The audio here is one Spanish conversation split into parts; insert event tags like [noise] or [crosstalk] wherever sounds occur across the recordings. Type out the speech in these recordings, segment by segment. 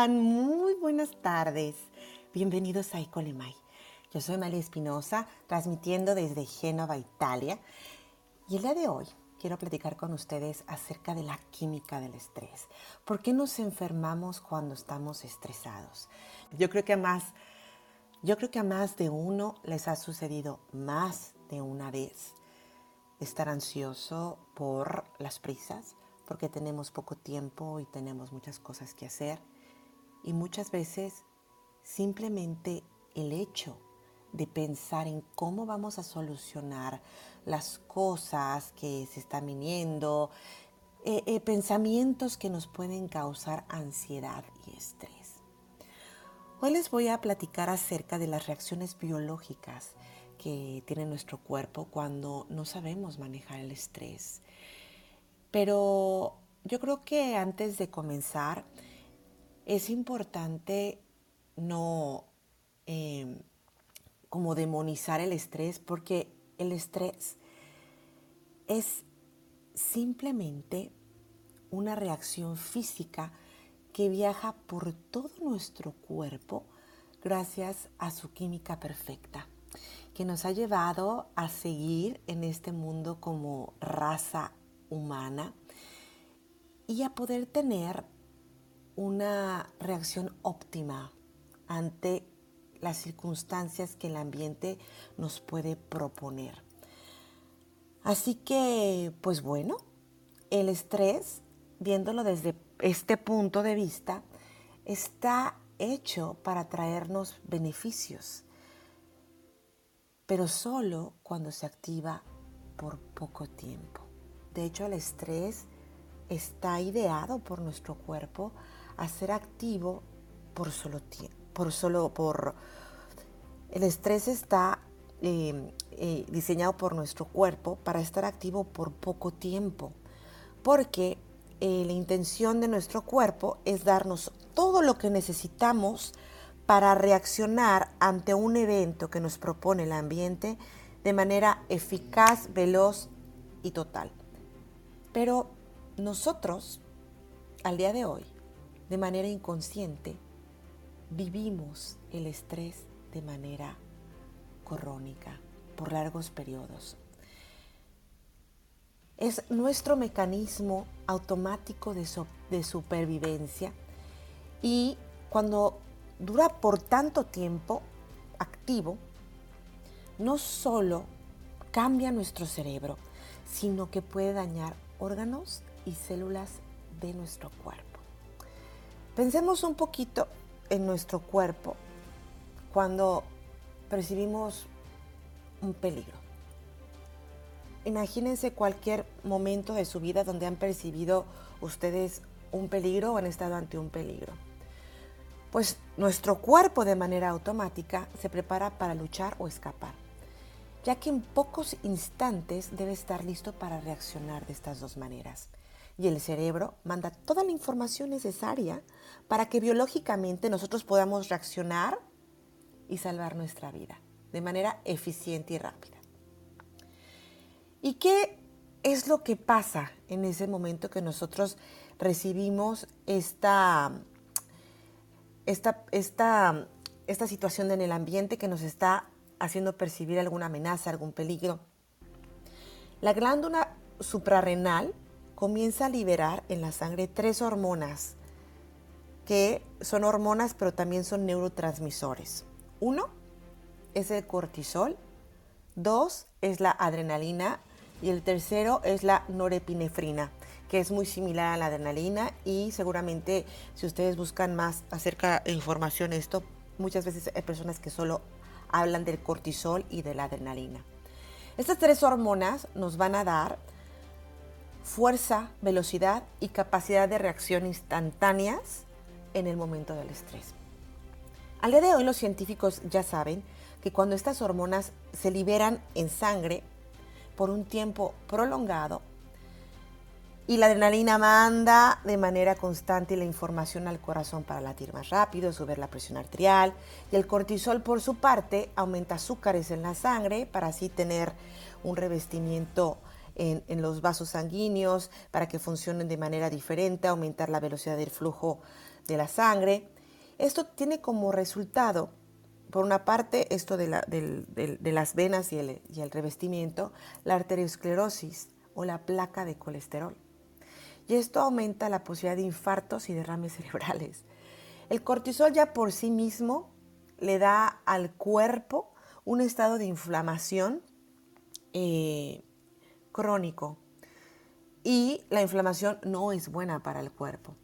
están? Muy buenas tardes. Bienvenidos a Ecolemay. Yo soy María Espinosa, transmitiendo desde Génova, Italia. Y el día de hoy quiero platicar con ustedes acerca de la química del estrés. ¿Por qué nos enfermamos cuando estamos estresados? Yo creo que a más, yo creo que a más de uno les ha sucedido más de una vez estar ansioso por las prisas, porque tenemos poco tiempo y tenemos muchas cosas que hacer. Y muchas veces simplemente el hecho de pensar en cómo vamos a solucionar las cosas que se están viniendo, eh, eh, pensamientos que nos pueden causar ansiedad y estrés. Hoy les voy a platicar acerca de las reacciones biológicas que tiene nuestro cuerpo cuando no sabemos manejar el estrés pero yo creo que antes de comenzar es importante no em, como demonizar el estrés porque el estrés es simplemente una reacción física que viaja por todo nuestro cuerpo gracias a su química perfecta, que nos ha llevado a seguir en este mundo como raza humana y a poder tener una reacción óptima ante las circunstancias que el ambiente nos puede proponer. Así que, pues bueno, el estrés, viéndolo desde este punto de vista, está hecho para traernos beneficios, pero solo cuando se activa por poco tiempo. De hecho, el estrés está ideado por nuestro cuerpo a ser activo por solo tiempo, por solo por el estrés está em, eh, diseñado por nuestro cuerpo para estar activo por poco tiempo, porque eh, la intención de nuestro cuerpo es darnos todo lo que necesitamos para reaccionar ante un evento que nos propone el ambiente de manera eficaz, veloz y total. Pero nosotros, al día de hoy, de manera inconsciente, vivimos el estrés de manera crónica por largos periodos. Es nuestro mecanismo automático de, de supervivencia y cuando dura por tanto tiempo activo, no solo cambia nuestro cerebro, sino que puede dañar órganos y células de nuestro cuerpo. Pensemos un poquito en nuestro cuerpo cuando percibimos un peligro. Imagínense cualquier momento de su vida donde han percibido ustedes un peligro o han estado ante un peligro. Pues nuestro cuerpo de manera automática se prepara para luchar o escapar ya que en pocos instantes debe estar listo para reaccionar de estas dos maneras. Y el cerebro manda toda la información necesaria para que biológicamente nosotros podamos reaccionar y salvar nuestra vida de manera eficiente y rápida. ¿Y qué es lo que pasa en ese momento que nosotros recibimos esta, esta, esta, esta situación en el ambiente que nos está haciendo percibir alguna amenaza, algún peligro. La glándula suprarrenal comienza a liberar en la sangre tres hormonas, que son hormonas pero también son neurotransmisores. Uno es el cortisol, dos es la adrenalina y el tercero es la norepinefrina, que es muy similar a la adrenalina y seguramente si ustedes buscan más acerca de información esto, muchas veces hay personas que solo hablan del cortisol y de la adrenalina. Estas tres hormonas nos van a dar fuerza, velocidad y capacidad de reacción instantáneas en el momento del estrés. Al día de hoy los científicos ya saben que cuando estas hormonas se liberan en sangre por un tiempo prolongado, y la adrenalina manda de manera constante la información al corazón para latir más rápido, subir la presión arterial. Y el cortisol, por su parte, aumenta azúcares en la sangre para así tener un revestimiento en, los vasos sanguíneos, para que funcionen de manera diferente, aumentar la velocidad del flujo de la sangre. Esto tiene como resultado, por una parte, esto de, las venas y el, y el revestimiento, la arteriosclerosis o la placa de colesterol. Y esto aumenta la posibilidad de infartos y derrames [laughs] cerebrales. El cortisol ya por sí mismo le da al cuerpo un estado de inflamación eh, crónico. Y la inflamación no es buena para el cuerpo.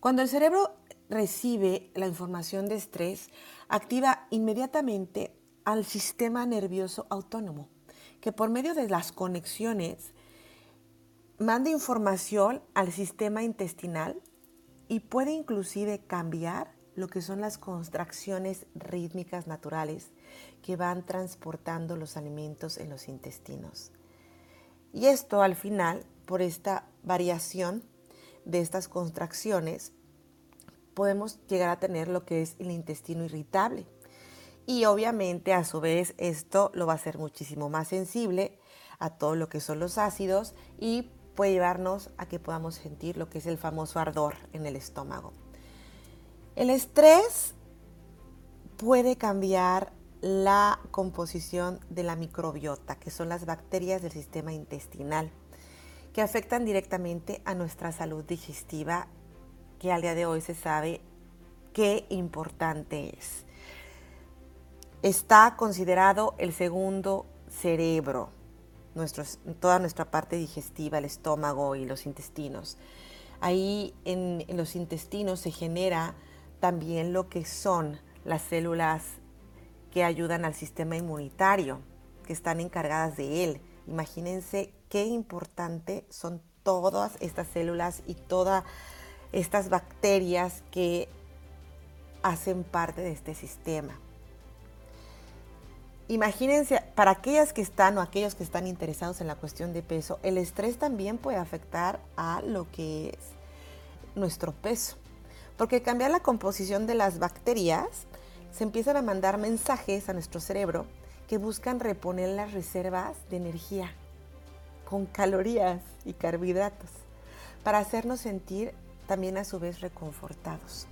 Cuando el cerebro recibe la información de estrés, activa inmediatamente al sistema nervioso autónomo, que por medio de las conexiones manda información al sistema intestinal y puede inclusive cambiar lo que son las contracciones rítmicas naturales que van transportando los alimentos en los intestinos. Y esto al final, por esta variación de estas contracciones, podemos llegar a tener lo que es el intestino irritable. Y obviamente a su vez esto lo va a hacer muchísimo más sensible a todo lo que son los ácidos y puede llevarnos a que podamos sentir lo que es el famoso ardor en el estómago. El estrés puede cambiar la composición de la microbiota, que son las bacterias del sistema intestinal, que afectan directamente a nuestra salud digestiva, que al día de hoy se sabe qué importante es. Está considerado el segundo cerebro, toda nuestra parte digestiva, el estómago y los intestinos. Ahí en los intestinos se genera también lo que son las células que ayudan al sistema inmunitario, que están encargadas de él. Imagínense qué importante son todas estas células y todas estas bacterias que hacen parte de este sistema. Imagínense, para aquellas que están o aquellos que están interesados en la cuestión de peso, el estrés también puede afectar a lo que es nuestro peso. Porque cambiar la composición de las bacterias, se empiezan a mandar mensajes a nuestro cerebro que buscan reponer las reservas de energía con calorías y carbohidratos para hacernos sentir también a su vez reconfortados.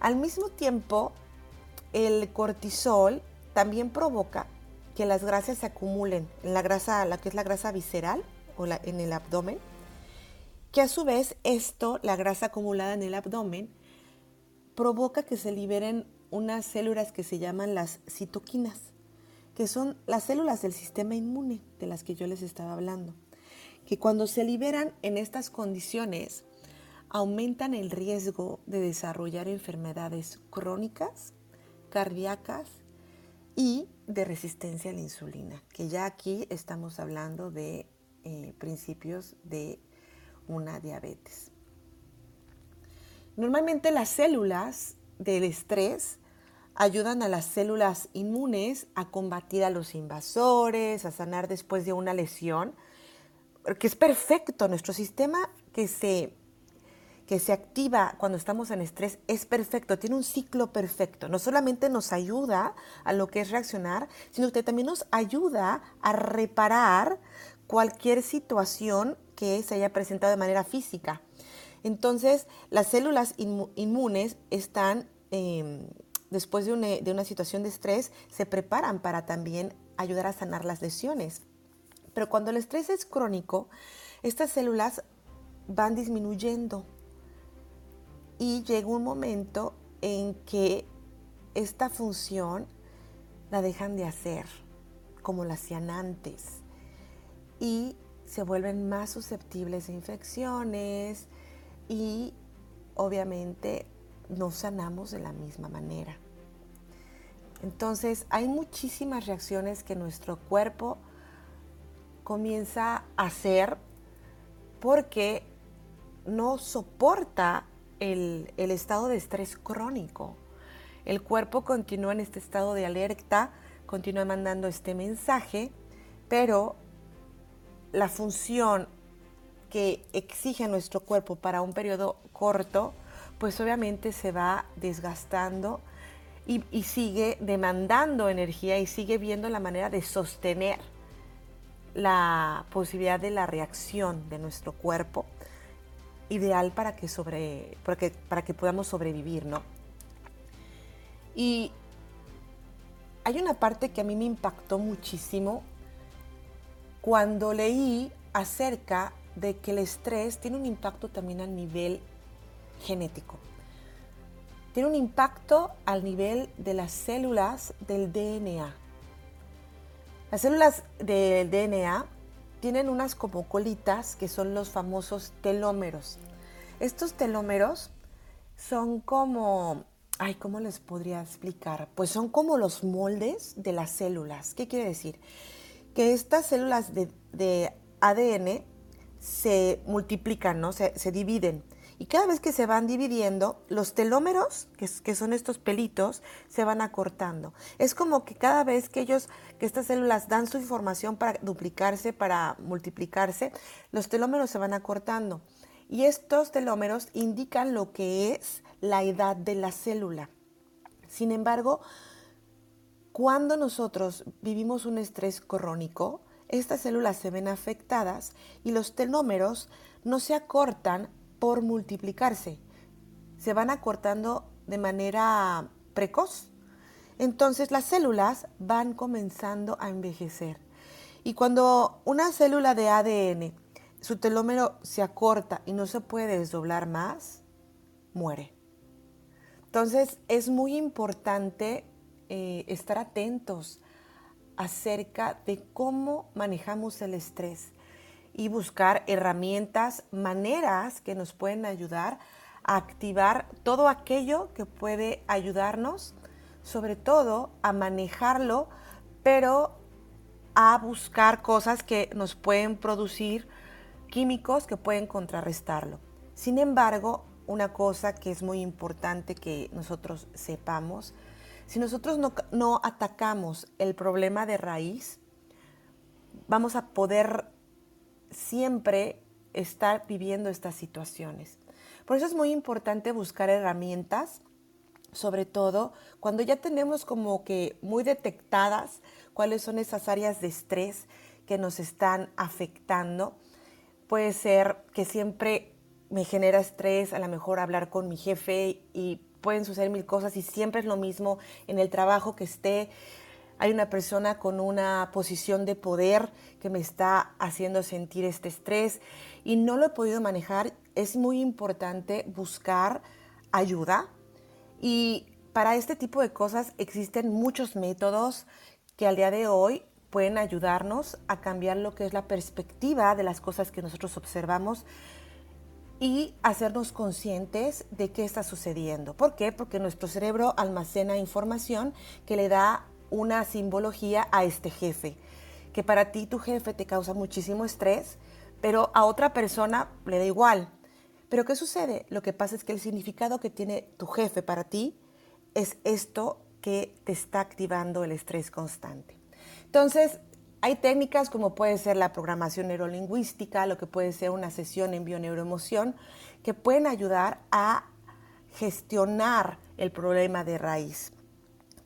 Al mismo tiempo, el cortisol también provoca que las grasas se acumulen en la grasa, la que es la grasa visceral o en el abdomen, que a su vez esto, la grasa acumulada en el abdomen, provoca que se liberen unas células que se llaman las citoquinas, que son las células del sistema inmune de las que yo les estaba hablando, que cuando se liberan en estas condiciones aumentan el riesgo de desarrollar enfermedades crónicas, cardíacas y de resistencia a la insulina, que ya aquí estamos hablando de eh, principios de una diabetes. Normalmente las células del estrés ayudan a las células inmunes a combatir a los invasores, a sanar después de una lesión, que es perfecto. Nuestro sistema que se, que se activa cuando estamos en estrés es perfecto, tiene un ciclo perfecto. No solamente nos ayuda a lo que es reaccionar, sino que también nos ayuda a reparar cualquier situación que se haya presentado de manera física. Entonces, las células inmunes están, em, después de una, situación de estrés, se preparan para también ayudar a sanar las lesiones. Pero cuando el estrés es crónico, estas células van disminuyendo y llega un momento en que esta función la dejan de hacer como la hacían antes y se vuelven más susceptibles a infecciones y obviamente no sanamos de la misma manera. Entonces hay muchísimas reacciones que nuestro cuerpo comienza a hacer porque no soporta el, el, estado de estrés crónico. El cuerpo continúa en este estado de alerta, continúa mandando este mensaje, pero la función que exige nuestro cuerpo para un periodo corto, pues obviamente se va desgastando y, y, sigue demandando energía y sigue viendo la manera de sostener la posibilidad de la reacción de nuestro cuerpo, ideal para que, sobre, para que podamos sobrevivir, ¿no? Y hay una parte que a mí me impactó muchísimo cuando leí acerca de que el estrés tiene un impacto también a nivel genético. Tiene un impacto al nivel de las células del DNA. Las células del DNA tienen unas como colitas que son los famosos telómeros. Estos telómeros son como, ay, ¿cómo les podría explicar? Pues son como los moldes de las células. ¿Qué quiere decir? Que estas células de, ADN se multiplican, ¿no? Se, dividen y cada vez que se van dividiendo, los telómeros, que, son estos pelitos, se van acortando. Es como que cada vez que ellos, que estas células dan su información para duplicarse, para multiplicarse, los telómeros se van acortando. Y estos telómeros indican lo que es la edad de la célula. Sin embargo, cuando nosotros vivimos un estrés crónico, estas células se ven afectadas y los telómeros no se acortan por multiplicarse. Se van acortando de manera precoz. Entonces las células van comenzando a envejecer. Y cuando una célula de ADN, su telómero se acorta y no se puede desdoblar más, muere. Entonces es muy importante eh, estar atentos acerca de cómo manejamos el estrés y buscar herramientas, maneras que nos pueden ayudar a activar todo aquello que puede ayudarnos, sobre todo a manejarlo, pero a buscar cosas que nos pueden producir químicos que pueden contrarrestarlo. Sin embargo, una cosa que es muy importante que nosotros sepamos, si nosotros no, atacamos el problema de raíz, vamos a poder siempre estar viviendo estas situaciones. Por eso es muy importante buscar herramientas, sobre todo cuando ya tenemos como que muy detectadas cuáles son esas áreas de estrés que nos están afectando. Puede ser que siempre me genera estrés, a lo mejor hablar con mi jefe y pueden suceder mil cosas y siempre es lo mismo en el trabajo que esté hay una persona con una posición de poder que me está haciendo sentir este estrés y no lo he podido manejar. Es muy importante buscar ayuda y para este tipo de cosas existen muchos métodos que al día de hoy pueden ayudarnos a cambiar lo que es la perspectiva de las cosas que nosotros observamos y hacernos conscientes de qué está sucediendo. ¿Por qué? Porque nuestro cerebro almacena información que le da una simbología a este jefe, que para ti tu jefe te causa muchísimo estrés, pero a otra persona le da igual. Pero ¿qué sucede? Lo que pasa es que el significado que tiene tu jefe para ti es esto que te está activando el estrés constante. Entonces, hay técnicas como puede ser la programación neurolingüística, lo que puede ser una sesión en bioneuroemoción, que pueden ayudar a gestionar el problema de raíz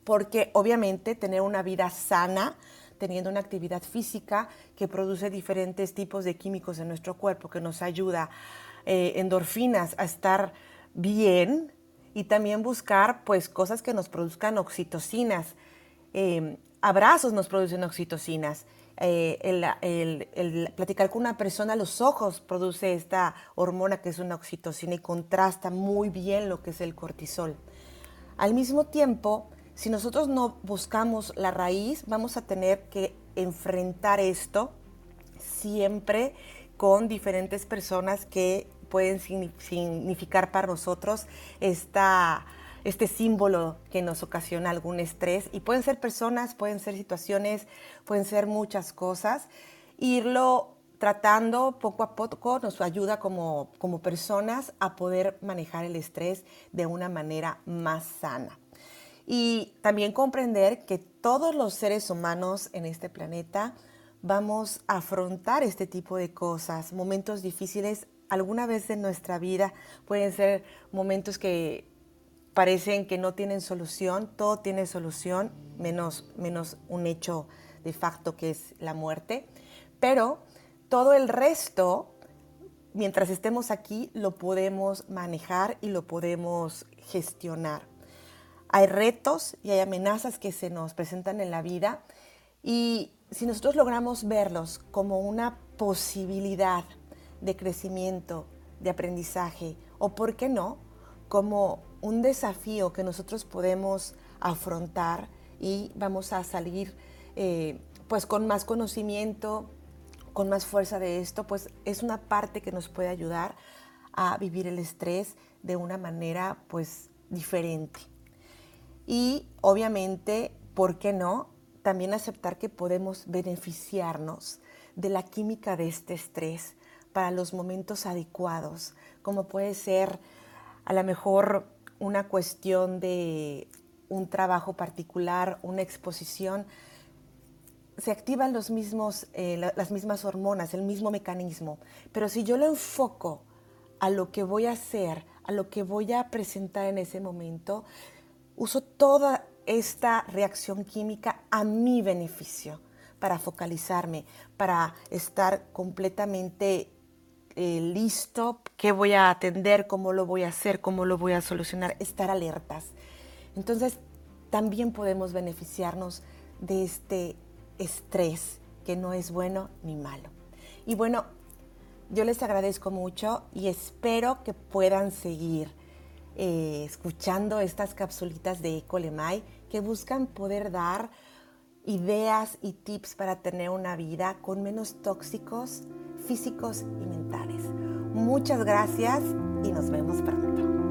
porque obviamente tener una vida sana, teniendo una actividad física que produce diferentes tipos de químicos en nuestro cuerpo, que nos ayuda eh, endorfinas a estar bien y también buscar pues cosas que nos produzcan oxitocinas. Em, abrazos nos producen oxitocinas. Eh, el, platicar con una persona los ojos produce esta hormona que es una oxitocina y contrasta muy bien lo que es el cortisol. Al mismo tiempo, si nosotros no buscamos la raíz, vamos a tener que enfrentar esto siempre con diferentes personas que pueden significar para nosotros esta, este símbolo que nos ocasiona algún estrés. Y pueden ser personas, pueden ser situaciones, pueden ser muchas cosas. Irlo tratando poco a poco nos ayuda como, como personas a poder manejar el estrés de una manera más sana y también comprender que todos los seres humanos en este planeta vamos a afrontar este tipo de cosas, momentos difíciles alguna vez en nuestra vida, pueden ser momentos que parecen que no tienen solución, todo tiene solución, menos, menos un hecho de facto que es la muerte, pero todo el resto, mientras estemos aquí, lo podemos manejar y lo podemos gestionar. hay retos y hay amenazas que se nos presentan en la vida y si nosotros logramos verlos como una posibilidad de crecimiento, de aprendizaje o, ¿por qué no?, como un desafío que nosotros podemos afrontar y vamos a salir eh, pues con más conocimiento, con más fuerza de esto, pues es una parte que nos puede ayudar a vivir el estrés de una manera pues diferente. Y obviamente, ¿por qué no? También aceptar que podemos beneficiarnos de la química de este estrés para los momentos adecuados, como puede ser a lo mejor una cuestión de un trabajo particular, una exposición, se activan los mismos, eh, las mismas hormonas, el mismo mecanismo. Pero si yo lo enfoco a lo que voy a hacer, a lo que voy a presentar en ese momento, uso toda esta reacción química a mi beneficio para focalizarme, para estar completamente eh, listo, qué voy a atender, cómo lo voy a hacer, cómo lo voy a solucionar, estar alertas. Entonces, también podemos beneficiarnos de este estrés que no es bueno ni malo. Y bueno, yo les agradezco mucho y espero que puedan seguir eh, escuchando estas capsulitas de Ecolemai que buscan poder dar ideas y tips para tener una vida con menos tóxicos físicos y mentales. Muchas gracias y nos vemos pronto.